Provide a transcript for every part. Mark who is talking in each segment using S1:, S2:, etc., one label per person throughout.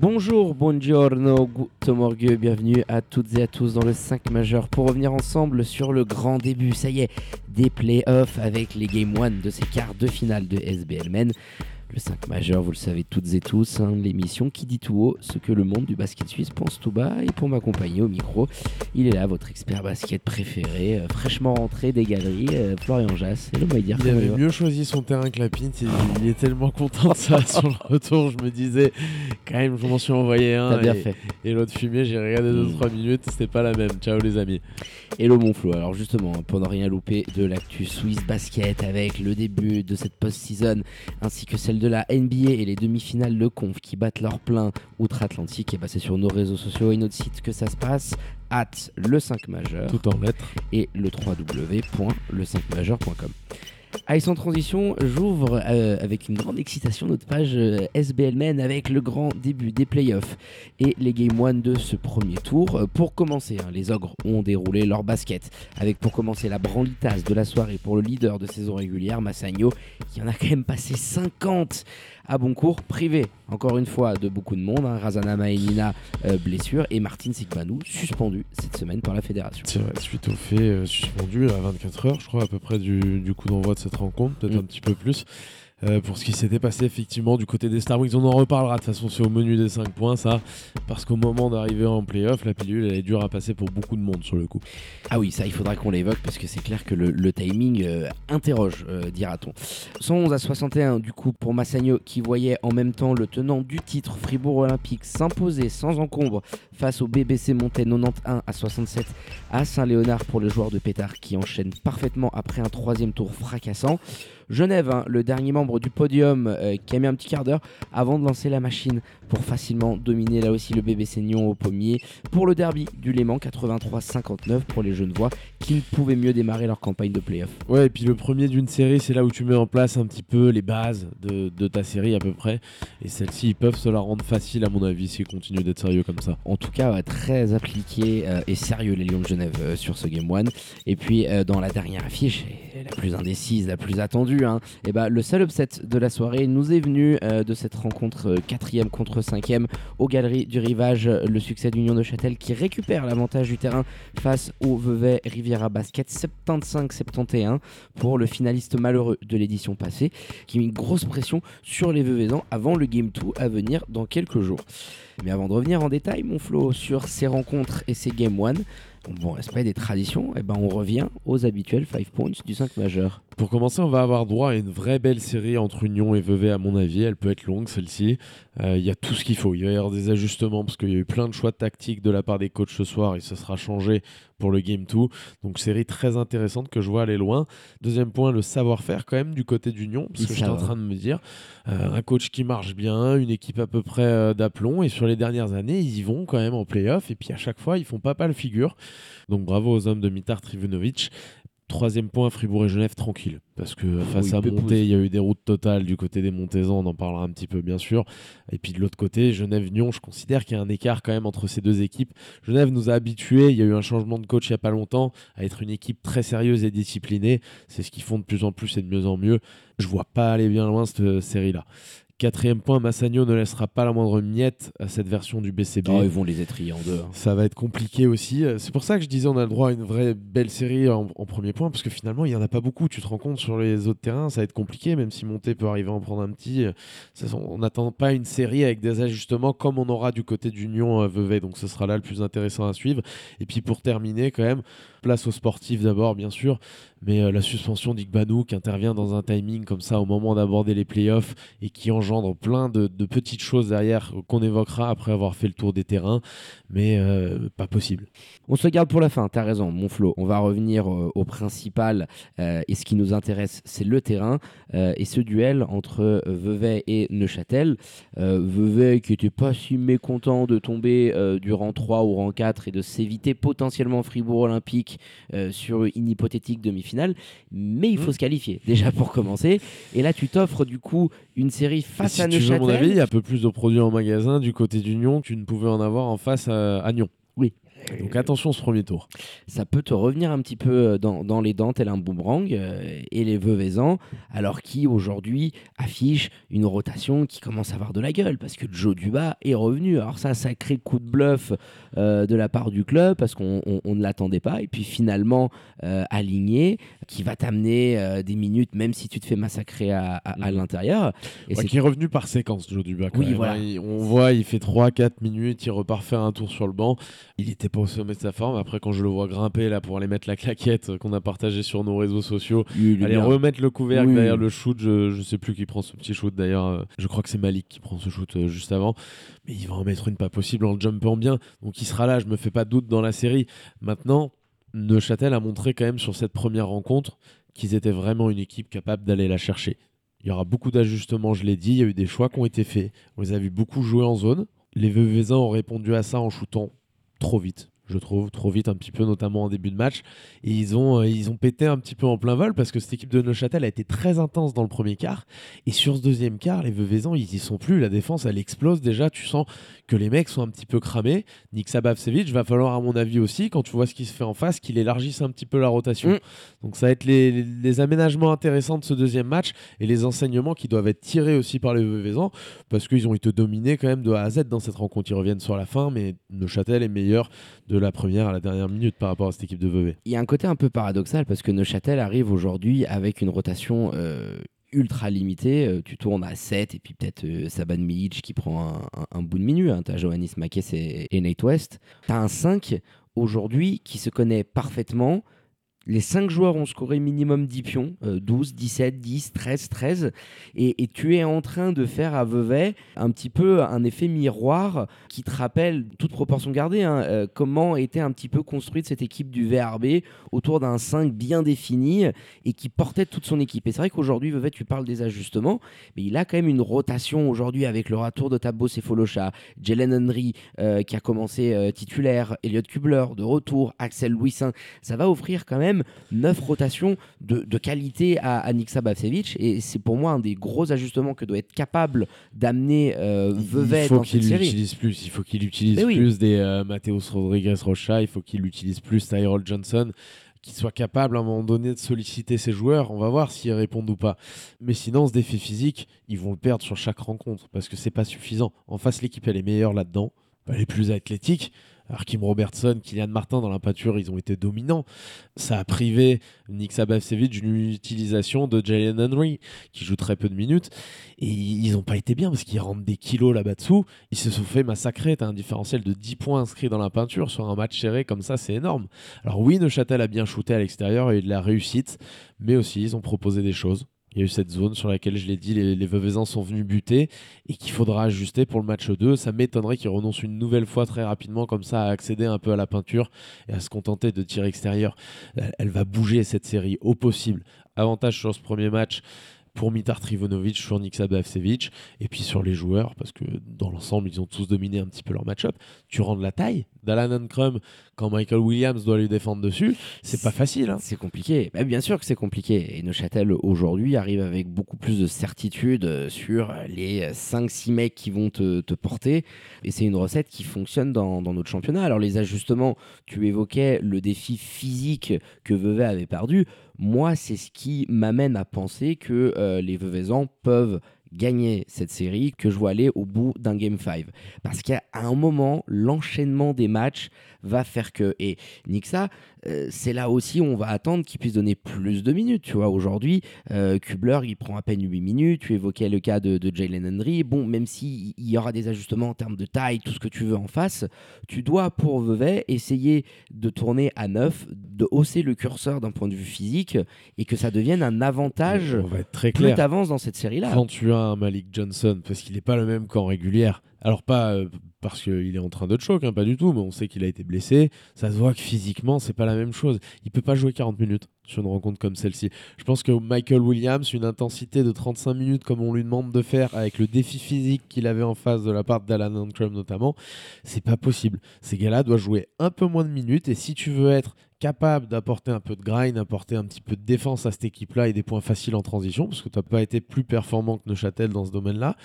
S1: Bonjour, buongiorno, guten morgue, bienvenue à toutes et à tous dans le 5 majeur pour revenir ensemble sur le grand début, ça y est, des playoffs avec les Game 1 de ces quarts de finale de SBL Men. Le 5 majeur, vous le savez toutes et tous, hein, l'émission qui dit tout haut ce que le monde du basket suisse pense tout bas. Et pour m'accompagner au micro, il est là, votre expert basket préféré, euh, fraîchement rentré des galeries, euh, Florian Jass. Hello, my dear,
S2: Il avait
S1: va
S2: mieux choisi son terrain que la pinte. Il, il est tellement content de ça sur le retour. Je me disais, quand même, je m'en suis envoyé un.
S1: T'as bien
S2: et,
S1: fait.
S2: et l'autre fumée, j'ai regardé
S1: Mm.
S2: 2-3 minutes. C'était pas la même. Ciao les amis.
S1: Hello mon Flo, alors justement, pour ne rien louper de l'actu Swiss Basket avec le début de cette post-season ainsi que celle de la NBA et les demi-finales de conf qui battent leur plein outre-Atlantique, et bah c'est sur nos réseaux sociaux et notre site que ça se passe, at le 5 majeur
S2: Tout en lettres.
S1: et le www.le5majeur.com. Allez, sans transition, j'ouvre euh, avec une grande excitation notre page euh, SBL Men avec le grand début des playoffs et les Game 1 de ce premier tour. Euh, Pour commencer, hein, les ogres ont déroulé leur basket avec pour commencer la branlitasse de la soirée pour le leader de saison régulière, Massagno, qui en a quand même passé 50 à bon cours, privé encore une fois de beaucoup de monde, hein, Razana Maenina euh, blessure et Martin Sigmanou suspendu cette semaine par la fédération.
S2: C'est vrai, suite au fait euh, suspendu à 24 heures, je crois, à peu près du, du coup d'envoi de cette rencontre, peut-être
S1: Mm.
S2: un petit peu plus. Euh, pour ce qui s'était passé effectivement du côté des Star Wings, on en reparlera de toute façon, c'est au menu des 5 points ça, parce qu'au moment d'arriver en playoff, la pilule elle est dure à passer pour beaucoup de monde sur le coup.
S1: Ah oui, ça il faudra qu'on l'évoque parce que c'est clair que le, timing euh, interroge, euh, dira-t-on. 111 à 61 du coup pour Massagno qui voyait en même temps le tenant du titre Fribourg Olympique s'imposer sans encombre face au BBC Montais 91 à 67 à Saint-Léonard pour le joueur de Pétard qui enchaîne parfaitement après un troisième tour fracassant. Genève, hein, le dernier membre du podium euh, qui a mis un petit quart d'heure avant de lancer la machine pour facilement dominer là aussi le BBC Nyon au pommier pour le derby du Léman 83-59 pour les Genevois qui ne pouvaient mieux démarrer leur campagne de playoff.
S2: Ouais, et puis le premier d'une série, c'est là où tu mets en place un petit peu les bases de, de ta série à peu près. Et celle-ci, ils peuvent se la rendre facile à mon avis s'ils continuent d'être sérieux comme ça.
S1: En tout cas, ouais, très appliqué euh, et sérieux les Lions de Genève euh, sur ce Game 1. Et puis dans la dernière affiche, la plus indécise, la plus attendue, hein, et ben, le seul upset de la soirée nous est venu euh, de cette rencontre 4 contre 5 aux Galeries du Rivage, euh, le succès d'Union de Châtel qui récupère l'avantage du terrain face au Vevey Riviera Basket 75-71 pour le finaliste malheureux de l'édition passée qui mis une grosse pression sur les Veveysans avant le Game 2 à venir dans quelques jours. Mais avant de revenir en détail, mon Flo, sur ces rencontres et ces Game 1, bon respect des traditions, et ben on revient aux habituels 5 points du 5 majeur.
S2: Pour commencer, on va avoir droit à une vraie belle série entre Union et Vevey, à mon avis. Elle peut être longue, celle-ci. Euh, Il y a tout ce qu'il faut. Il va y avoir des ajustements parce qu'il y a eu plein de choix tactiques de la part des coachs ce soir et ça sera changé pour le Game 2. Donc, série très intéressante que je vois aller loin. Deuxième point, le savoir-faire quand même du côté d'Union. Parce que j'étais en train de me dire, euh, un coach qui marche bien, une équipe à peu près euh, d'aplomb. Et sur les dernières années, ils y vont quand même en playoff. Et puis à chaque fois, ils font pas mal figure. Donc, bravo aux hommes de Mitar Trivunovic. Troisième point, Fribourg et Genève tranquille. Parce que face
S1: Oui,
S2: à. Monté, il y a eu des routes totales du côté des Montezans, on en parlera un petit peu bien sûr. Et puis de l'autre côté, Genève-Nyon, je considère qu'il y a un écart quand même entre ces deux équipes. Genève nous a habitués, il y a eu un changement de coach il n'y a pas longtemps, à être une équipe très sérieuse et disciplinée. C'est ce qu'ils font de plus en plus et de mieux en mieux. Je vois pas aller bien loin cette euh, série-là. Quatrième point, Massagno ne laissera pas la moindre miette à cette version du BCB.
S1: Oh, ils vont les étrier en deux. hein.
S2: Ça va être compliqué aussi. C'est pour ça que je disais on a le droit à une vraie belle série en, en premier point, parce que finalement il n'y en a pas beaucoup. Tu te rends compte sur les autres terrains, ça va être compliqué, même si Monté peut arriver à en prendre un petit. euh, ça- on n'attend pas une série avec des ajustements comme on aura du côté d'Union euh, Vevey, donc ce sera là le plus intéressant à suivre. Et puis pour terminer, quand même, place aux sportifs d'abord, bien sûr. mais euh, la suspension d'Igbanou qui intervient dans un timing comme ça au moment d'aborder les playoffs et qui engendre plein de, de petites choses derrière qu'on évoquera après avoir fait le tour des terrains, mais euh, pas possible.
S1: On se garde pour la fin, t'as raison, mon Flo. On va revenir euh, au principal euh, et ce qui nous intéresse, c'est le terrain et ce duel entre Vevey et Neuchâtel. Vevey qui était pas si mécontent de tomber du rang 3 au rang 4 et de s'éviter potentiellement Fribourg Olympique sur une hypothétique demi-finale, mais il faut
S2: Mm.
S1: se qualifier déjà pour commencer. Et là, tu t'offres du coup une série face
S2: si
S1: à
S2: tu veux mon avis, il y a un peu plus de produits en magasin du côté du Nyon que tu ne pouvais en avoir en face à, à Nyon. Donc attention ce premier tour.
S1: ça peut te revenir un petit peu euh, dans, dans les dents tel un boomerang euh, et les Veuvezans, alors qui aujourd'hui affiche une rotation qui commence à avoir de la gueule parce que Joe Duba est revenu. Alors ça, sacré coup de bluff euh, de la part du club parce qu'on on- on ne l'attendait pas et puis finalement euh, aligné qui va t'amener des minutes même si tu te fais massacrer à, à- à
S2: Mhm.
S1: l'intérieur. Et
S2: Ouais, qui est revenu par séquence, Joe Dubac.
S1: Oui, voilà.
S2: on voit, il fait 3-4 minutes, il repart faire un tour sur le banc. Il n'était pas au sommet de sa forme. Après, quand je le vois grimper là pour aller mettre la claquette qu'on a partagée sur nos réseaux sociaux, aller
S1: bien.
S2: remettre le couvercle
S1: Oui.
S2: derrière le shoot, je, je sais plus qui prend ce petit shoot d'ailleurs. euh, Je crois que c'est Malik qui prend ce shoot euh, juste avant. Mais il va en mettre une pas possible en le jumpant bien. Donc il sera là, je me fais pas de doute dans la série. Maintenant, Neuchâtel a montré quand même sur cette première rencontre qu'ils étaient vraiment une équipe capable d'aller la chercher. Il y aura beaucoup d'ajustements, je l'ai dit. Il y a eu des choix qui ont été faits. On les a vus beaucoup jouer en zone. Les Veuvezans ont répondu à ça en shootant trop vite. Je trouve trop vite un petit peu, notamment en début de match. Et ils ont, euh, ils ont pété un petit peu en plein vol parce que cette équipe de Neuchâtel a été très intense dans le premier quart. Et sur ce deuxième quart, les Veuvezans, ils y sont plus. La défense, elle explose déjà. Tu sens que les mecs sont un petit peu cramés. Nick Sabavsevich, va falloir, à mon avis aussi, quand tu vois ce qui se fait en face, qu'il élargisse un petit peu la rotation.
S1: Mm.
S2: Donc ça va être les, les- les aménagements intéressants de ce deuxième match et les enseignements qui doivent être tirés aussi par les Veuvezans parce qu'ils ont été dominés quand même de A à Z dans cette rencontre. Ils reviennent sur la fin, mais Neuchâtel est meilleur de la première à la dernière minute par rapport à cette équipe de Vevey.
S1: Il y a un côté un peu paradoxal parce que Neuchâtel arrive aujourd'hui avec une rotation euh, ultra limitée. Euh, tu tournes à 7 et puis peut-être euh, Saban Milic qui prend un, bout de minute. Hein. Tu as Johannes Makes et, et Nate West. Tu as un 5 aujourd'hui qui se connaît parfaitement. Les 5 joueurs ont scoré minimum 10 pions, euh, 12, 17, 10, 13, 13. Et, tu es en train de faire à Vevey un petit peu un effet miroir qui te rappelle, toute proportion gardée, hein, euh, comment était un petit peu construite cette équipe du VRB autour d'un 5 bien défini et qui portait toute son équipe. Et c'est vrai qu'aujourd'hui, Vevey, tu parles des ajustements, mais il a quand même une rotation aujourd'hui avec le retour de Tabo Sefolosha, Jalen Henry euh, qui a commencé euh, titulaire, Elliot Kubler de retour, Axel Louisin. Ça va offrir quand même 9 rotations de, de qualité à, à Niksa Bavcevic et c'est pour moi un des gros ajustements que doit être capable d'amener euh, Vevey
S2: il faut
S1: dans
S2: qu'il
S1: cette série.
S2: utilise plus. Il faut qu'il utilise
S1: oui.
S2: plus des euh, Mateus Rodriguez Rocha. Il faut qu'il utilise plus Tyrell Johnson. Qu'il soit capable à un moment donné de solliciter ses joueurs. On va voir s'ils répondent ou pas. Mais sinon, ce défi physique, ils vont le perdre sur chaque rencontre parce que c'est pas suffisant. En face, l'équipe, elle est meilleure là-dedans. Elle est plus athlétique. Alors Kim Robertson, Kylian Martin dans la peinture, ils ont été dominants. Ça a privé Nick Sabavsevich d'une utilisation de Jalen Henry, qui joue très peu de minutes. Et ils n'ont pas été bien parce qu'ils rentrent des kilos là-bas dessous. Ils se sont fait massacrer. Tu un différentiel de 10 points inscrits dans la peinture sur un match serré comme ça, c'est énorme. Alors oui, Neuchâtel a bien shooté à l'extérieur et eu de la réussite, mais aussi ils ont proposé des choses. Il y a eu cette zone sur laquelle, je l'ai dit, les, les sont venus buter et qu'il faudra ajuster pour le match 2. Ça m'étonnerait qu'ils renoncent une nouvelle fois très rapidement comme ça à accéder un peu à la peinture et à se contenter de tir extérieur. Elle, va bouger cette série au possible. Avantage sur ce premier match pour Mitar Trivonovic sur Sabavsevich et puis sur les joueurs parce que dans l'ensemble ils ont tous dominé un petit peu leur match-up. Tu rends de la taille d'Alan Crum quand Michael Williams doit lui défendre dessus, c'est pas facile. hein.
S1: C'est compliqué. Bah, bien sûr que c'est compliqué. Et Neuchâtel, aujourd'hui, arrive avec beaucoup plus de certitude euh, sur les 5-6 mecs qui vont te, te porter. Et c'est une recette qui fonctionne dans, notre championnat. Alors, les ajustements, tu évoquais le défi physique que Vevey avait perdu. Moi, c'est ce qui m'amène à penser que euh, les Veveysans peuvent gagner cette série, que je vois aller au bout d'un Game 5. Parce qu'à un moment, l'enchaînement des matchs va faire que. Et Nixa, euh, c'est là aussi où on va attendre qu'il puisse donner plus de minutes. Tu vois, aujourd'hui, euh, Kubler, il prend à peine 8 minutes. Tu évoquais le cas de, de Jalen Henry. Bon, même s'il y aura des ajustements en termes de taille, tout ce que tu veux en face, tu dois, pour Vevey, essayer de tourner à 9, de hausser le curseur d'un point de vue physique et que ça devienne un avantage
S2: On va être très
S1: plus
S2: clair.
S1: t'avances dans cette série-là.
S2: Quand tu as un Malik Johnson, parce qu'il n'est pas le même qu'en régulière, alors pas euh, parce qu'il est en train de te choc, hein, pas du tout, mais on sait qu'il a été blessé, ça se voit que physiquement, c'est pas la même chose. Il peut pas jouer 40 minutes sur une rencontre comme celle-ci. Je pense que Michael Williams, une intensité de 35 minutes comme on lui demande de faire, avec le défi physique qu'il avait en face de la part d'Alan Ankrum notamment, c'est pas possible. Ces gars-là doivent jouer un peu moins de minutes, et si tu veux être capable d'apporter un peu de grind, d'apporter un petit peu de défense à cette équipe-là et des points faciles en transition, parce que tu n'as pas été plus performant que Neuchâtel dans ce domaine-là,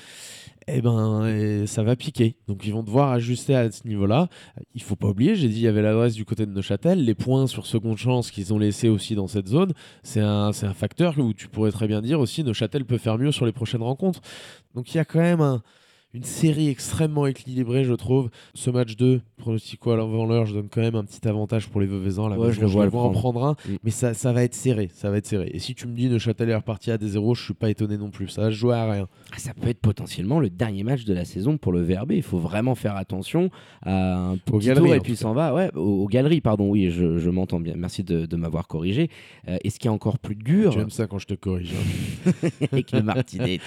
S2: eh ben, eh, ça va piquer. Donc ils vont devoir ajuster à ce niveau-là. Il faut pas oublier, j'ai dit, il y avait l'adresse du côté de Neuchâtel. Les points sur seconde chance qu'ils ont laissés aussi dans cette zone, c'est un, c'est un facteur où tu pourrais très bien dire aussi, Neuchâtel peut faire mieux sur les prochaines rencontres. Donc il y a quand même un- une série extrêmement équilibrée, je trouve. Ce match 2, pronostico avant l'heure, je donne quand même un petit avantage pour les Veuvezans. Là,
S1: Ouais, je le vois le
S2: en
S1: prendre.
S2: prendre un,
S1: Mm.
S2: mais ça, ça va être serré. Ça va être serré. Et si tu me dis Neuchâtel est reparti à des 0 je suis pas étonné non plus. Ça va se jouer à rien.
S1: Ah, Ça peut être potentiellement le dernier match de la saison pour le VRB. Il faut vraiment faire attention à un petit
S2: galeries,
S1: tour et puis
S2: cas.
S1: s'en va. Ouais, aux, aux galeries, pardon. Oui, je, je m'entends bien. Merci de, de m'avoir corrigé. Euh, et ce qui est encore plus dur
S2: Tu aimes ça quand je te corrige. hein.
S1: avec le Martinet,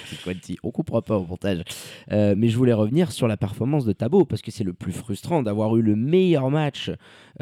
S1: on coupera pas au montage. Euh, mais je voulais revenir sur la performance de Tabo parce que c'est le plus frustrant d'avoir eu le meilleur match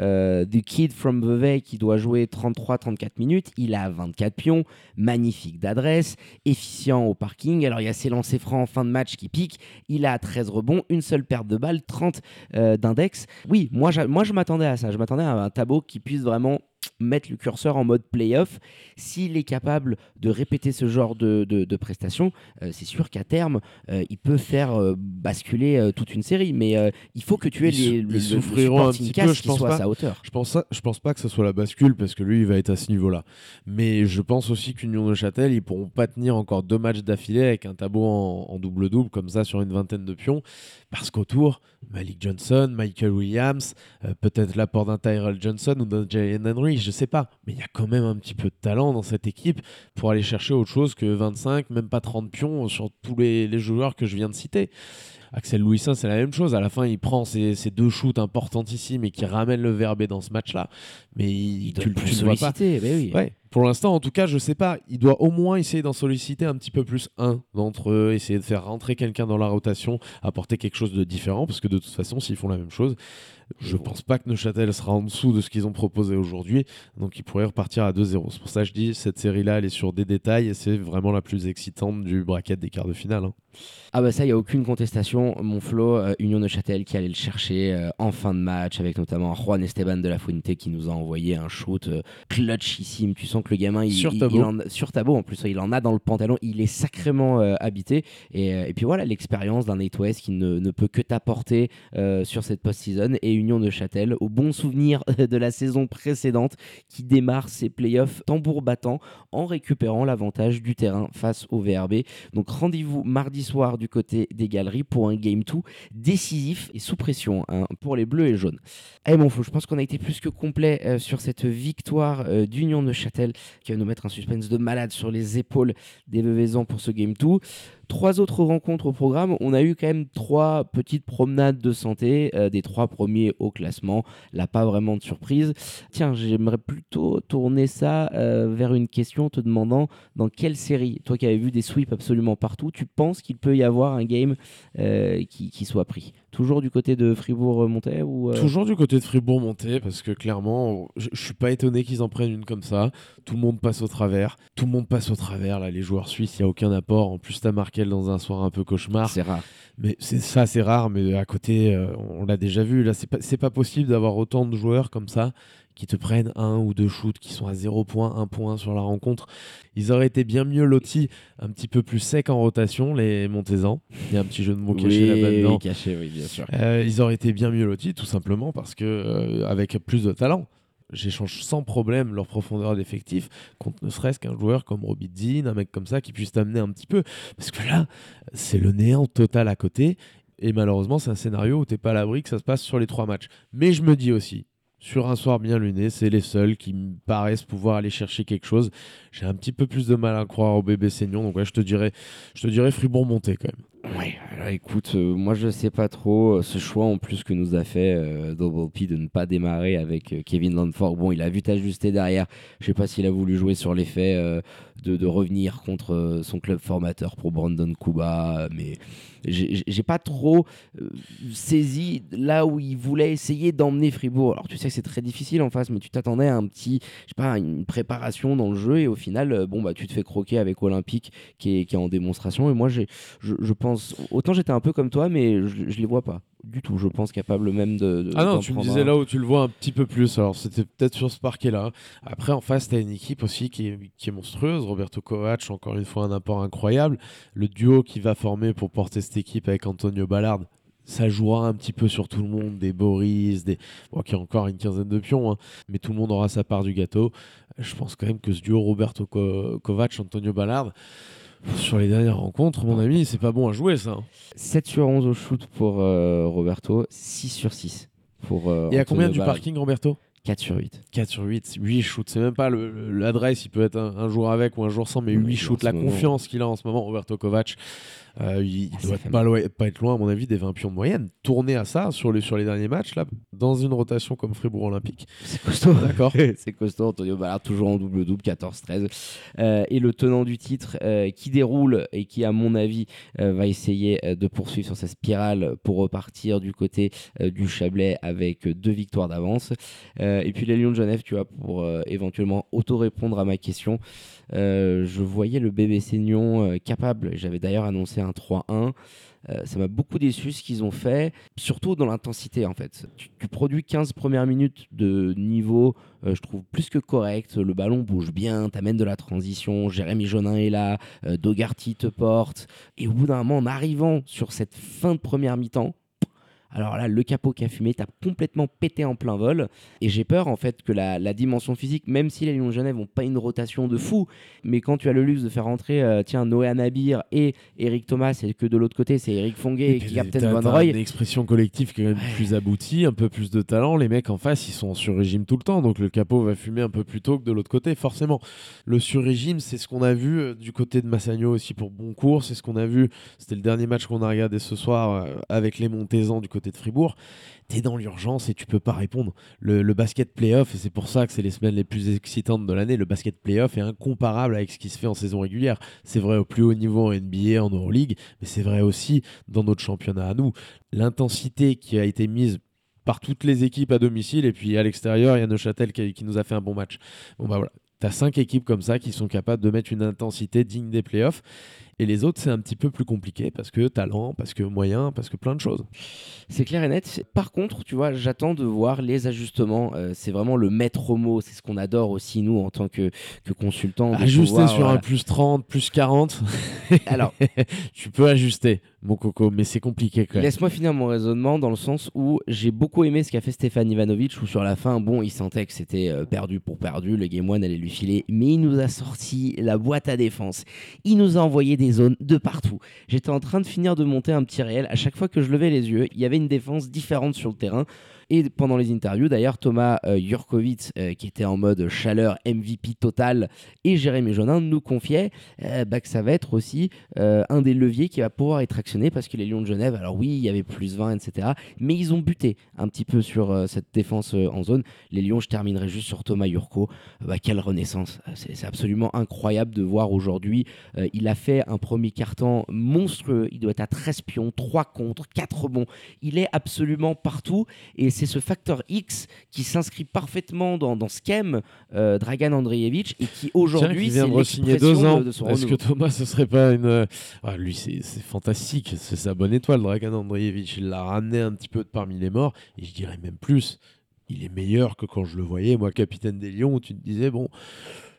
S1: euh, du kid from Vevey qui doit jouer 33-34 minutes. Il a 24 pions, magnifique d'adresse, efficient au parking. Alors il y a ses lancers francs en fin de match qui piquent. Il a 13 rebonds, une seule perte de balle, 30 euh, d'index. Oui, moi, moi je m'attendais à ça. Je m'attendais à un Tabo qui puisse vraiment mettre le curseur en mode playoff. S'il est capable de répéter ce genre de, de, de prestations, euh, c'est sûr qu'à terme, euh, il peut faire euh, basculer toute une série. Mais il faut que tu aies les, le,
S2: souffriront un petit peu, je pense
S1: soit
S2: pas.
S1: à sa hauteur.
S2: Je pense, je pense pas que ce soit la bascule parce que lui, il va être à ce niveau-là. Mais je pense aussi qu'Union de Châtel, ils pourront pas tenir encore deux matchs d'affilée avec un tableau en, en double-double comme ça sur une vingtaine de pions. Parce qu'autour, Malik Johnson, Michael Williams, euh, peut-être l'apport d'un Tyrell Johnson ou d'un Jalen Henry, je sais pas. Mais il y a quand même un petit peu de talent dans cette équipe pour aller chercher autre chose que 25, même pas 30 pions sur tous les joueurs que je viens de citer. Axel Louisin, c'est la même chose. À la fin, il prend ses, ses deux shoots importantissimes et qui ramène le verbe dans ce match-là. Mais il,
S1: Il
S2: tu, le vois pas.
S1: sollicité. oui.
S2: Ouais. Pour l'instant, en tout cas, je sais pas. Il doit au moins essayer d'en solliciter un petit peu plus un d'entre eux, essayer de faire rentrer quelqu'un dans la rotation, apporter quelque chose de différent, parce que de toute façon, s'ils font la même chose, je pense pas que Neuchâtel sera en dessous de ce qu'ils ont proposé aujourd'hui, donc ils pourraient repartir à 2-0. C'est pour ça que je dis, cette série-là, elle est sur des détails et c'est vraiment la plus excitante du bracket des quarts de finale. hein.
S1: Ah bah ça, il n'y a aucune contestation. Mon Flo, euh, Union de Châtel qui allait le chercher euh, en fin de match avec notamment Juan Esteban de la Fuente qui nous a envoyé un shoot euh, clutchissime. Tu sens que le gamin, il,
S2: Sur
S1: il-
S2: Tabo.
S1: il en, sur Tabo en plus, il en a dans le pantalon. Il est sacrément euh, habité. Et, et puis voilà, l'expérience d'un Nate West qui ne, ne peut que t'apporter sur cette post-season. Et Union de Châtel, au bon souvenir de la saison précédente, qui démarre ses playoffs tambour battant en récupérant l'avantage du terrain face au VRB. Donc rendez-vous mardi soir du côté des galeries pour un Game 2 décisif et sous pression hein, pour les bleus et jaunes. Eh mon Flo, je pense qu'on a été plus que complet euh, sur cette victoire euh, d'Union de Châtel qui va nous mettre un suspense de malade sur les épaules des Veuvezans pour ce Game 2. Trois autres rencontres au programme. On a eu quand même trois petites promenades de santé, euh, des trois premiers au classement. Là, pas vraiment de surprise. Tiens, j'aimerais plutôt tourner ça euh, vers une question te demandant dans quelle série, toi qui avais vu des sweeps absolument partout, tu penses qu'il peut y avoir un game euh, qui, qui soit pris? Toujours du côté de Fribourg-Montais ou euh,
S2: Toujours du côté de Fribourg-Monté, parce que clairement, je, je suis pas étonné qu'ils en prennent une comme ça. Tout le monde passe au travers. Tout le monde passe au travers. Là, les joueurs suisses, il n'y a aucun apport. En plus, t'as Markel dans un soir un peu cauchemar.
S1: C'est rare.
S2: Mais c'est ça, c'est rare. Mais à côté, euh, on l'a déjà vu. Là, c'est pas, c'est pas possible d'avoir autant de joueurs comme ça qui te prennent un ou deux shoots qui sont à 0 point, 1 point sur la rencontre. Ils auraient été bien mieux lotis, un petit peu plus secs en rotation, les Montésans. Il y a un petit jeu de mots caché là-bas dedans.
S1: caché, oui, bien sûr.
S2: Euh, ils auraient été bien mieux lotis, tout simplement parce que euh, avec plus de talent. J'échange sans problème leur profondeur d'effectif contre ne serait-ce qu'un joueur comme Robbie Dean, un mec comme ça qui puisse t'amener un petit peu. Parce que là, c'est le néant total à côté. Et malheureusement, c'est un scénario où t'es pas à l'abri que ça se passe sur les trois matchs. Mais je me dis aussi, sur un soir bien luné, c'est les seuls qui me paraissent pouvoir aller chercher quelque chose. J'ai un petit peu plus de mal à croire au bébé Seignon, donc ouais, je te dirais, je te dirais Fribourg monté quand même.
S1: Ouais, écoute, euh, moi je sais pas trop euh, ce choix en plus que nous a fait euh, Double P de ne pas démarrer avec Kevin Landford. Bon, il a vu t'ajuster derrière. Je sais pas s'il a voulu jouer sur l'effet de, de revenir contre euh, son club formateur pour Brandon Kuba, mais j'ai pas trop euh, saisi là où il voulait essayer d'emmener Fribourg. Alors tu sais que c'est très difficile en face, mais tu t'attendais à un petit, je sais pas, une préparation dans le jeu et au final, euh, bon bah tu te fais croquer avec Olympique qui est, qui est en démonstration. Et moi je, je pense, autant j'étais un peu comme toi, mais je, je les vois pas du tout. Je pense capable même de. de-
S2: Ah non, tu me disais
S1: un.
S2: là où tu le vois un petit peu plus. Alors c'était peut-être sur ce parquet-là. Après, en face, tu as une équipe aussi qui est, qui est monstrueuse. Roberto Kovac, encore une fois, un apport incroyable. Le duo qui va former pour porter cette équipe avec Antonio Ballard. Ça jouera un petit peu sur tout le monde, des Boris, des... Bon, qui a encore une quinzaine de pions, hein, mais tout le monde aura sa part du gâteau. Je pense quand même que ce duo Roberto Ko- Kovac, Antonio Ballard, sur les dernières rencontres, mon ami, c'est pas bon à jouer ça. hein.
S1: 7 sur 11 au shoot pour euh, Roberto, 6 sur 6 pour. euh,
S2: Et à combien du parking, Roberto?
S1: 4 sur 8.
S2: 4 sur 8, 8 shoots. C'est même pas l'adresse, il peut être un, un jour avec ou un jour sans, mais
S1: Mais
S2: 8
S1: en
S2: shoots. La confiance qu'il a en ce moment, Roberto Kovac, euh, il,
S1: Ah,
S2: doit pas, loin- pas être loin, à mon avis, des 20 pions de moyenne. Tourner à ça sur les, sur les derniers matchs, là, dans une rotation comme Fribourg Olympique.
S1: C'est costaud.
S2: D'accord.
S1: c'est costaud. Antonio Ballard toujours en double-double, 14-13. Euh, et le tenant du titre euh, qui déroule et qui, à mon avis, va essayer de poursuivre sur sa spirale pour repartir du côté du Chablais avec deux victoires d'avance. Et puis les Lions de Genève, tu vois, pour éventuellement auto-répondre à ma question. Euh, je voyais le bébé Seignon euh, capable, j'avais d'ailleurs annoncé un 3-1. Euh, ça m'a beaucoup déçu ce qu'ils ont fait, surtout dans l'intensité en fait. Tu, produis 15 premières minutes de niveau, je trouve plus que correct. Le ballon bouge bien, t'amènes de la transition. Jérémy Jonin est là, Dogarty te porte. Et au bout d'un moment, en arrivant sur cette fin de première mi-temps, alors là, le capot qui a fumé, t'as complètement pété en plein vol. Et j'ai peur, en fait, que la, la dimension physique, même si les Lions de Genève n'ont pas une rotation de fou, mais quand tu as le luxe de faire rentrer, euh, tiens, Noé Nabir et Eric Thomas, et que de l'autre côté, c'est Eric Fonguet qui captain Van Roy.
S2: une expression collective qui est quand même plus aboutie, un peu plus de talent. Les mecs en face, ils sont sur régime tout le temps, donc le capot va fumer un peu plus tôt que de l'autre côté, forcément. Le sur-régime, c'est ce qu'on a vu euh, du côté de Massagno aussi pour Boncourt, c'est ce qu'on a vu, c'était le dernier match qu'on a regardé ce soir euh, avec les Montezans du côté de Fribourg. T'es dans l'urgence et tu peux pas répondre. Le, basket playoff, et c'est pour ça que c'est les semaines les plus excitantes de l'année, le basket playoff est incomparable avec ce qui se fait en saison régulière. C'est vrai au plus haut niveau en NBA, en Euroleague, mais c'est vrai aussi dans notre championnat à nous. L'intensité qui a été mise par toutes les équipes à domicile et puis à l'extérieur, il y a Neuchâtel qui, qui nous a fait un bon match. Bon bah voilà, t'as cinq équipes comme ça qui sont capables de mettre une intensité digne des playoffs. Et les autres, c'est un petit peu plus compliqué parce que talent, parce que moyen, parce que plein de choses.
S1: C'est clair et net. Par contre, tu vois, j'attends de voir les ajustements. Euh, c'est vraiment le maître mot. C'est ce qu'on adore aussi, nous, en tant que, que consultants.
S2: Ajuster
S1: pouvoir,
S2: sur
S1: voilà.
S2: un plus 30, plus 40,
S1: Alors,
S2: tu peux ajuster, mon coco, mais c'est compliqué quand même.
S1: laisse-moi finir mon raisonnement dans le sens où j'ai beaucoup aimé ce qu'a fait Stéphane Ivanovic, où sur la fin, bon, il sentait que c'était euh, perdu pour perdu. Le Game One allait lui filer. Mais il nous a sorti la boîte à défense. Il nous a envoyé des zones de partout. J'étais en train de finir de monter un petit réel. À chaque fois que je levais les yeux, il y avait une défense différente sur le terrain. Et pendant les interviews, d'ailleurs, Thomas euh, Jurkovic, euh, qui était en mode chaleur MVP total, et Jérémy Jonin nous confiaient euh, bah, que ça va être aussi euh, un des leviers qui va pouvoir être actionné parce que les Lions de Genève, alors oui, il y avait plus 20, etc. Mais ils ont buté un petit peu sur cette défense en zone. Les Lions, je terminerai juste sur Thomas Jurko. Euh, bah, quelle renaissance. C'est absolument incroyable de voir aujourd'hui. Il a fait un premier carton monstrueux. Il doit être à 13 pions, 3 contre, 4 rebonds. Il est absolument partout. Et c'est ce facteur X qui s'inscrit parfaitement dans, dans ce qu'aime euh, Dragan Andreevich et qui aujourd'hui,
S2: vient de re-signer deux ans.
S1: de, de son
S2: Est-ce que. Thomas, ce serait pas une. euh, ah, lui, c'est c'est fantastique. C'est sa bonne étoile, Dragan Andreevich. Il l'a ramené un petit peu de parmi les morts. Et je dirais même plus. Il est meilleur que quand je le voyais, moi, capitaine des Lions, où tu te disais, bon,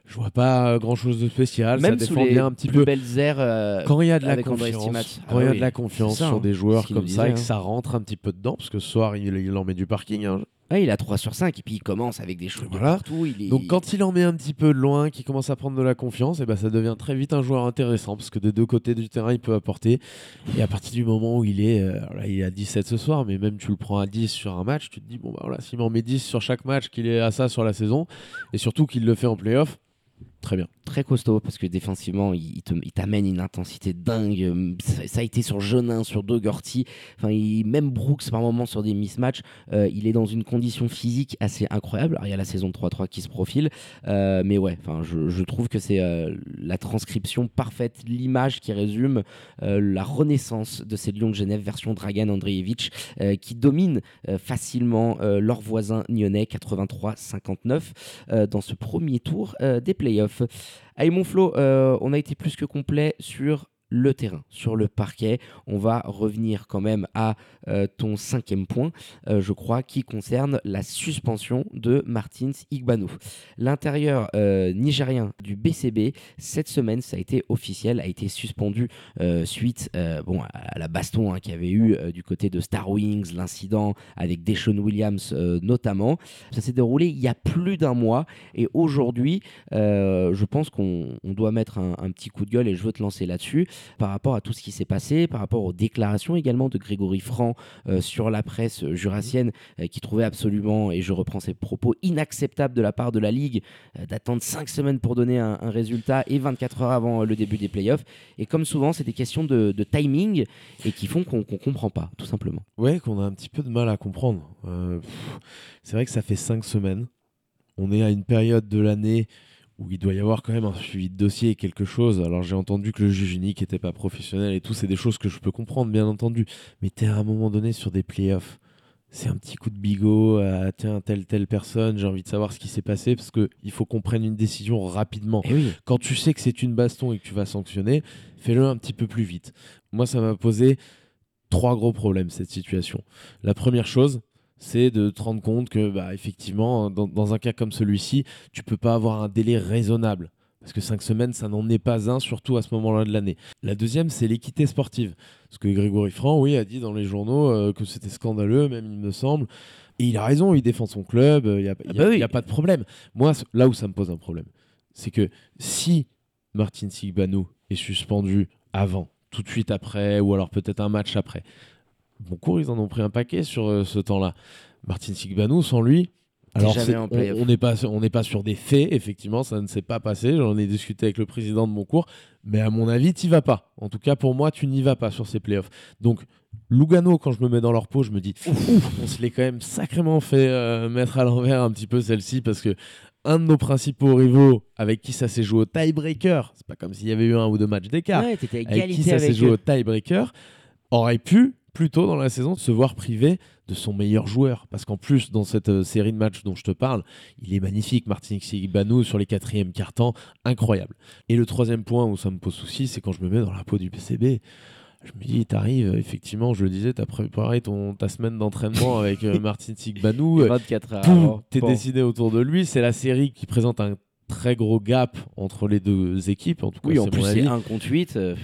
S2: je vois pas grand chose de spécial.
S1: Même
S2: ça
S1: sous
S2: défend
S1: les
S2: bien un petit
S1: plus
S2: peu.
S1: belles airs euh,
S2: Quand il y a de la confiance, quand
S1: Ah
S2: il y a
S1: oui,
S2: de la confiance
S1: ça,
S2: sur
S1: hein.
S2: des joueurs comme ça et que
S1: hein.
S2: ça rentre un petit peu dedans, parce que ce soir il, il en met du parking. hein.
S1: Ouais, il a 3 sur 5 et puis il commence avec des choses
S2: Voilà.
S1: partout. Il est...
S2: Donc quand il en met un petit peu de loin, qu'il commence à prendre de la confiance, et ben ça devient très vite un joueur intéressant parce que des deux côtés du terrain il peut apporter. Et à partir du moment où il est, euh, là il est à 17 ce soir, mais même tu le prends à 10 sur un match, tu te dis bon bah voilà s'il m'en met 10 sur chaque match, qu'il est à ça sur la saison, et surtout qu'il le fait en playoff, très bien.
S1: très costaud parce que défensivement, il, t'amène une intensité dingue. Ça, a été sur Jeunin, sur Dougherty, enfin, même Brooks par moment sur des mismatchs. euh, il est dans une condition physique assez incroyable. Il y a la saison 3-3 qui se profile, euh, mais ouais, enfin, je, trouve que c'est euh, la transcription parfaite, l'image qui résume la renaissance de ces Lions de Genève version Dragan Andreevich qui domine facilement leurs voisins nyonnais 83-59 euh, dans ce premier tour des playoffs. Allez mon Flo, euh, on a été plus que complet sur le terrain, sur le parquet. On va revenir quand même à euh, ton cinquième point, euh, je crois, qui concerne la suspension de Martins Igbanou. L'intérieur euh, nigérien du BCB, cette semaine, ça a été officiel, a été suspendu euh, suite bon, à la baston hein, qu'il y avait eu du côté de Star Wings, l'incident avec Deshaun Williams notamment. Ça s'est déroulé il y a plus d'un mois et aujourd'hui, je pense qu'on on doit mettre un petit coup de gueule et je veux te lancer là-dessus par rapport à tout ce qui s'est passé, par rapport aux déclarations également de Grégory Franc euh, sur la presse jurassienne euh, qui trouvait absolument, et je reprends ses propos, inacceptables de la part de la Ligue euh, d'attendre 5 semaines pour donner un, résultat et 24 heures avant euh, le début des playoffs. Et comme souvent, c'est des questions de, timing et qui font qu'on ne comprend pas, tout simplement.
S2: Ouais, qu'on a un petit peu de mal à comprendre. Euh, c'est vrai que ça fait cinq semaines. On est à une période de l'année où il doit y avoir quand même un suivi de dossier et quelque chose. Alors j'ai entendu que le juge unique n'était pas professionnel et tout, c'est des choses que je peux comprendre, bien entendu. Mais t'es à un moment donné sur des playoffs. C'est un petit coup de bigot à tiens, telle, telle personne, j'ai envie de savoir ce qui s'est passé parce qu'il faut qu'on prenne une décision rapidement
S1: Et oui,
S2: quand tu sais que c'est une baston et que tu vas sanctionner, fais-le un petit peu plus vite. Moi, ça m'a posé trois gros problèmes, cette situation. La première chose, c'est de te rendre compte que, bah, effectivement, dans, dans un cas comme celui-ci, tu peux pas avoir un délai raisonnable. Parce que cinq semaines, ça n'en est pas un, surtout à ce moment-là de l'année. La deuxième, c'est l'équité sportive. Parce que Grégory Franc, oui, a dit dans les journaux euh, que c'était scandaleux, même il me semble. Et il a raison, il défend son club, il n'y a,
S1: Ah
S2: y a-
S1: bah oui.
S2: y a pas de problème. Moi, là où ça me pose un problème, c'est que si Martin Sigbanou est suspendu avant, tout de suite après, ou alors peut-être un match après, bon cours, ils en ont pris un paquet sur euh, ce temps-là. Martin Sigbanou, sans lui, alors on n'est pas, on n'est pas sur des faits, effectivement, ça ne s'est pas passé. J'en ai discuté avec le président de mon cours, mais à mon avis, tu vas pas. En tout cas, pour moi, tu n'y vas pas sur ces playoffs. Donc, Lugano, quand je me mets dans leur peau, je me dis, ouf, on se l'est quand même sacrément fait euh, mettre à l'envers un petit peu celle-ci parce que un de nos principaux rivaux avec qui ça s'est joué au tiebreaker, c'est pas comme s'il y avait eu un ou deux matchs d'écart,
S1: ouais,
S2: avec qui ça s'est joué au tiebreaker, aurait pu plus tôt dans la saison se voir privé de son meilleur joueur. Parce qu'en plus, dans cette euh, série de matchs dont je te parle, il est magnifique, Martin Sigbanou, sur les quatrièmes cartons, incroyable. Et le troisième point où ça me pose souci, c'est quand je me mets dans la peau du PCB. Je me dis, t'arrives, effectivement, je le disais, t'as préparé ton, ta semaine d'entraînement avec euh, Martin Sigbanou. euh,
S1: 24 heures
S2: Poum, t'es
S1: Bon.
S2: décidé autour de lui. C'est la série qui présente un très gros gap entre les deux équipes. En tout cas,
S1: Oui, en plus, c'est
S2: avis.
S1: 1 contre 8. euh,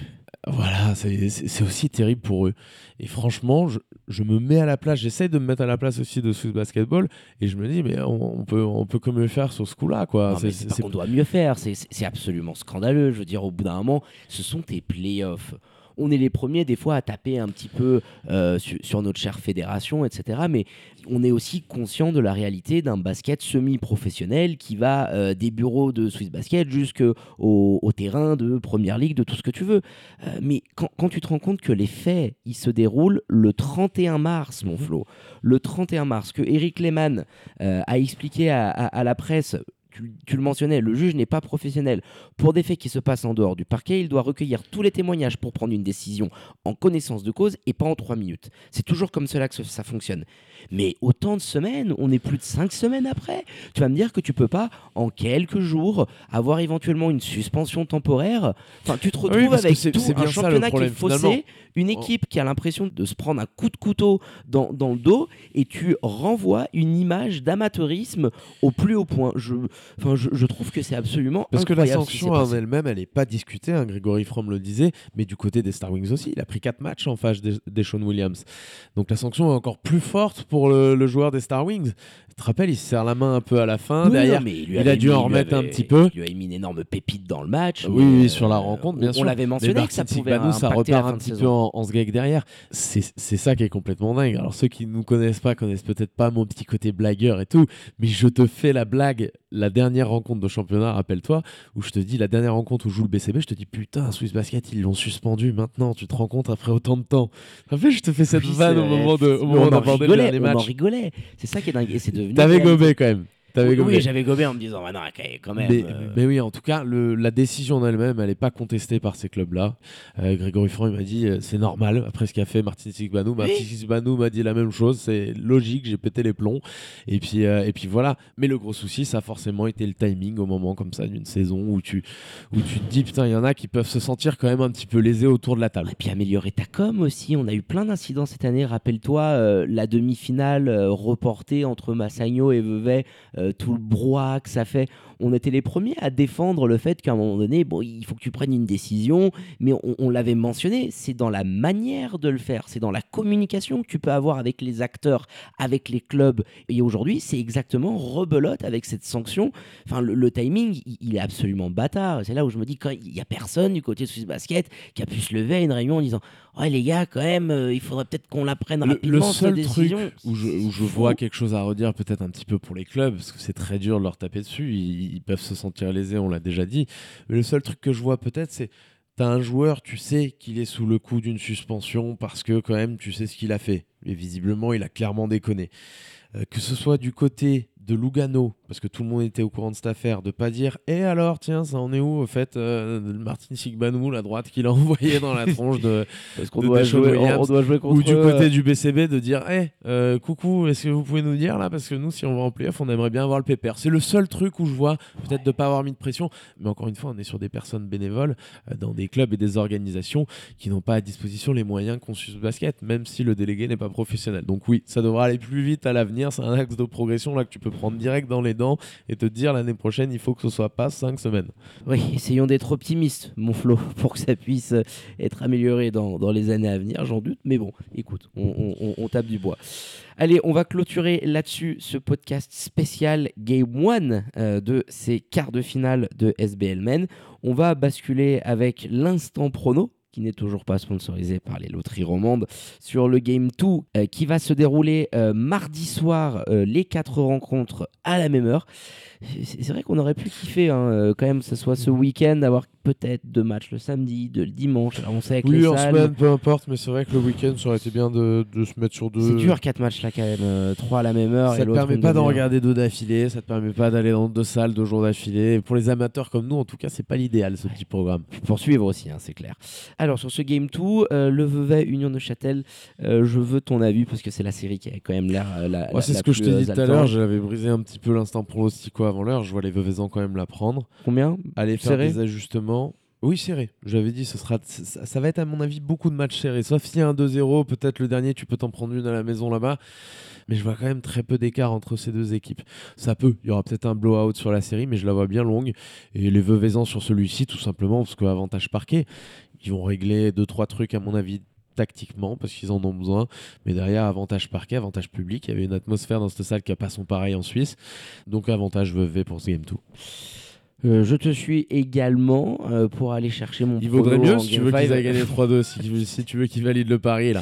S2: Voilà, c'est aussi terrible pour eux. Et franchement, je, je me mets à la place, j'essaie de me mettre à la place aussi de Swiss Basketball, et je me dis, mais on, on peut, on peut comme le faire sur ce coup-là, quoi. C'est-
S1: qu'on doit mieux faire, c'est- c'est c'est absolument scandaleux. Je veux dire, au bout d'un moment, ce sont tes playoffs. On est les premiers des fois à taper un petit peu euh, su- sur notre chère fédération, etc. Mais on est aussi conscient de la réalité d'un basket semi-professionnel qui va euh, des bureaux de Swiss Basket jusqu'au au terrain de Première Ligue, de tout ce que tu veux. Euh, mais quand, quand tu te rends compte que les faits, ils se déroulent le 31 mars, mon Flo, le 31 mars, que Eric Lehmann a expliqué à, à- à la presse tu, tu le mentionnais, le juge n'est pas professionnel. Pour des faits qui se passent en dehors du parquet, il doit recueillir tous les témoignages pour prendre une décision en connaissance de cause et pas en trois minutes. C'est toujours comme cela que ça fonctionne. Mais autant de semaines, on est plus de cinq semaines après. Tu vas me dire que tu peux pas, en quelques jours, avoir éventuellement une suspension temporaire. Enfin, tu te retrouves avec tout
S2: bien
S1: un
S2: ça,
S1: championnat qui est
S2: finalement.
S1: faussé, une équipe qui a l'impression de se prendre un coup de couteau dans, dans le dos et tu renvoies une image d'amateurisme au plus haut point. Je, Enfin, je, je trouve que c'est absolument
S2: Parce que la sanction en elle-même, elle n'est pas discutée, hein, Grégory Fromm le disait, mais du côté des Star Wings aussi, il a pris 4 matchs en face des, des Sean Williams. Donc la sanction est encore plus forte pour le, le joueur des Star Wings. Tu te rappelles, il se serre la main un peu à la fin, derrière.
S1: non, mais il,
S2: a dû
S1: mis-
S2: en remettre un petit peu.
S1: Il lui a mis une énorme pépite dans le match.
S2: Oui, oui, sur la
S1: euh,
S2: rencontre, bien
S1: on,
S2: sûr.
S1: On l'avait
S2: Mais
S1: mentionné que ça pouvait
S2: Sigbanou, ça repart un
S1: de
S2: petit peu en, en derrière. C'est ça qui est complètement dingue. Alors ceux qui ne nous connaissent pas connaissent peut-être pas mon petit côté blagueur et tout, mais je te fais la blague. La dernière rencontre de championnat, rappelle-toi, où je te dis la dernière rencontre où joue le BCB, je te dis putain, Swiss Basket, ils l'ont suspendu maintenant, tu te rends compte après autant de temps? En fait, je te fais cette
S1: Oui,
S2: vanne au moment de- au moment d'aborder le dernier
S1: On en rigolait. C'est ça qui est dingue. Et c'est devenu.
S2: T'avais gobé quand même. T'avais
S1: Oui, j'avais gobé en me disant, bah non, quand même.
S2: Mais,
S1: euh,
S2: mais oui, en tout cas, le- la décision en elle-même, elle n'est pas contestée par ces clubs-là. Euh, Grégory Franc, il m'a dit, euh, c'est normal, après ce qu'a fait Martin Sigbanou. Martin Sigbanou m'a dit la même chose, c'est logique, j'ai pété les plombs. Et puis, euh, et puis voilà. Mais le gros souci, ça a forcément été le timing au moment comme ça d'une saison où tu, où tu te dis, putain, il y en a qui peuvent se sentir quand même un petit peu lésés autour de la table.
S1: Et puis améliorer ta com aussi. On a eu plein d'incidents cette année. Rappelle-toi la demi-finale reportée entre Massagno et Vevey, euh, tout le brouhaha que ça fait. On était les premiers à défendre le fait qu'à un moment donné, bon, il faut que tu prennes une décision, mais on, on l'avait mentionné, c'est dans la manière de le faire, c'est dans la communication que tu peux avoir avec les acteurs, avec les clubs. Et aujourd'hui, c'est exactement rebelote avec cette sanction. Enfin, le, le timing, il, il est absolument bâtard. C'est là où je me dis, quand il y a personne du côté de Swiss Basket qui a pu se lever à une réunion en disant Ouais, les gars, quand même, euh, il faudrait peut-être qu'on la prenne rapidement,
S2: le seul
S1: décision.
S2: truc où je, où je
S1: C'est
S2: vois quelque chose à redire, peut-être un petit peu pour les clubs, parce c'est très dur de leur taper dessus, ils, ils peuvent se sentir lésés, on l'a déjà dit. Mais le seul truc que je vois peut-être, c'est T'as un joueur, tu sais qu'il est sous le coup d'une suspension parce que quand même tu sais ce qu'il a fait. Et visiblement, il a clairement déconné. Euh, que ce soit du côté de Lugano, parce que tout le monde était au courant de cette affaire, de pas dire et alors tiens ça en est où au fait euh, Martin Sigbanou la droite qu'il a envoyé dans la tronche de
S1: Parce qu'on
S2: de
S1: doit, jouer, on,
S2: Williams,
S1: on doit jouer contre
S2: ou du côté
S1: euh,
S2: du BCB de dire hey, euh, coucou est-ce que vous pouvez nous dire là parce que nous si on va en playoff on aimerait bien avoir le pépère c'est le seul truc où je vois peut-être de pas avoir mis de pression mais encore une fois on est sur des personnes bénévoles euh, dans des clubs et des organisations qui n'ont pas à disposition les moyens su ce basket même si le délégué n'est pas professionnel. Donc oui ça devra aller plus vite à l'avenir c'est un axe de progression là que tu peux prendre direct dans les et te dire l'année prochaine il faut que ce soit pas 5 semaines
S1: Oui, essayons d'être optimistes, mon Flo, pour que ça puisse euh, être amélioré dans, les années à venir, j'en doute. Mais bon, écoute, on tape du bois. Allez, on va clôturer là-dessus ce podcast spécial Game 1 euh, de ces quarts de finale de SBL Men. On va basculer avec l'instant prono qui n'est toujours pas sponsorisé par les loteries romandes, sur le Game 2 euh, qui va se dérouler euh, mardi soir, euh, les quatre rencontres à la même heure. C'est vrai qu'on aurait pu kiffer hein, quand même que ce soit ce week-end, d'avoir peut-être deux matchs le samedi, deux le dimanche. Alors on sait avec
S2: oui
S1: les
S2: en
S1: salles,
S2: semaine peu importe mais c'est vrai que le week-end ça aurait été bien de, de se mettre sur deux
S1: c'est dur quatre matchs là quand même, euh, trois à la même heure.
S2: Ça
S1: et
S2: te permet pas d'en regarder deux d'affilée, ça te permet pas d'aller dans deux salles deux jours d'affilée. Pour les amateurs comme nous, en tout cas, c'est pas l'idéal ce petit programme.
S1: pour suivre aussi, hein, c'est clair. Alors sur ce Game 2, euh, le Vevey Union de Châtel, euh, je veux ton avis parce que c'est la série qui a quand même l'air euh, la-
S2: c'est
S1: la
S2: ce que je dit
S1: euh,
S2: tout à l'heure, j'avais brisé un petit peu l'instant pronostico avant l'heure, je vois les Veuvezans quand même la prendre.
S1: Combien
S2: Aller faire des ajustements. Oui, serré. J'avais dit, ce sera, ça, va être à mon avis beaucoup de matchs serrés. Sauf s'il y a un 2-0, peut-être le dernier, tu peux t'en prendre une à la maison là-bas. Mais je vois quand même très peu d'écart entre ces deux équipes. Ça peut, il y aura peut-être un blowout sur la série, mais je la vois bien longue. Et les Veuvezans sur celui-ci, tout simplement, parce que avantage parquet, ils vont régler 2-3 trucs à mon avis tactiquement parce qu'ils en ont besoin mais derrière avantage parquet avantage public il y avait une atmosphère dans cette salle qui a pas son pareil en Suisse donc avantage Vevey pour ce game 2
S1: Euh, Je te suis également euh, pour aller chercher mon
S2: il vaudrait mieux si tu veux qu'ils
S1: 5.
S2: aient gagné 3-2 si, si tu veux qu'ils valident le pari là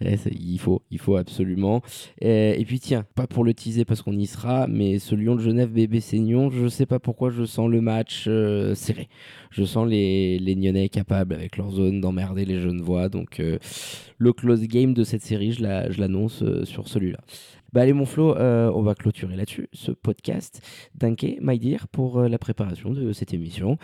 S1: Ouais, c'est- il faut, il faut absolument. Euh, et puis tiens, pas pour le teaser parce qu'on y sera, mais ce Lyon de Genève bébé Seignon, je sais pas pourquoi je sens le match euh, serré. Je sens les, les Nyonnais capables avec leur zone d'emmerder les Genevois. Donc le close game de cette série, je la- je l'annonce sur celui-là. Bah allez mon Flo, euh, on va clôturer là-dessus ce podcast. Danke, my dear, pour euh, la préparation de cette émission.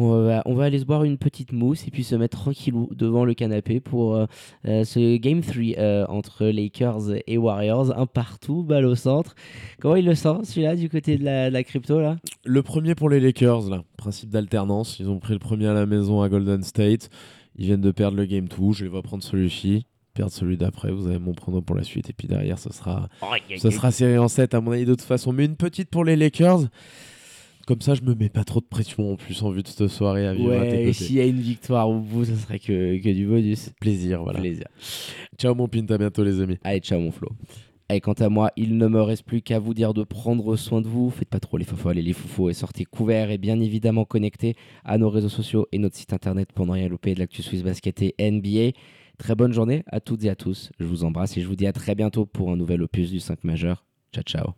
S1: On va, aller se boire une petite mousse et puis se mettre tranquillou devant le canapé pour euh, ce Game 3 euh, entre Lakers et Warriors, un partout, balle au centre. Comment il le sent celui-là du côté de la, de la crypto là?
S2: Le premier pour les Lakers, là. Principe d'alternance. Ils ont pris le premier à la maison à Golden State. Ils viennent de perdre le game 2. Je les vois prendre celui-ci. Perdre celui d'après. Vous avez mon prono pour la suite. Et puis derrière, ce sera, ce sera serré en 7 à mon avis de toute façon. Mais une petite pour les Lakers. Comme ça, je me mets pas trop de pression en plus en vue de cette soirée à vivre à tes
S1: Ouais, s'il y a une victoire au bout, ce serait que, que du bonus.
S2: Plaisir, voilà.
S1: Plaisir.
S2: Ciao mon Pint, à bientôt les amis.
S1: Allez, ciao mon Flo. Et quant à moi, il ne me reste plus qu'à vous dire de prendre soin de vous. Faites pas trop les fofos, allez les foufous et sortez couverts et bien évidemment connectés à nos réseaux sociaux et notre site internet pour ne rien louper de l'actu Swiss Basket et NBA. Très bonne journée à toutes et à tous. Je vous embrasse et je vous dis à très bientôt pour un nouvel opus du 5 majeur. Ciao ciao.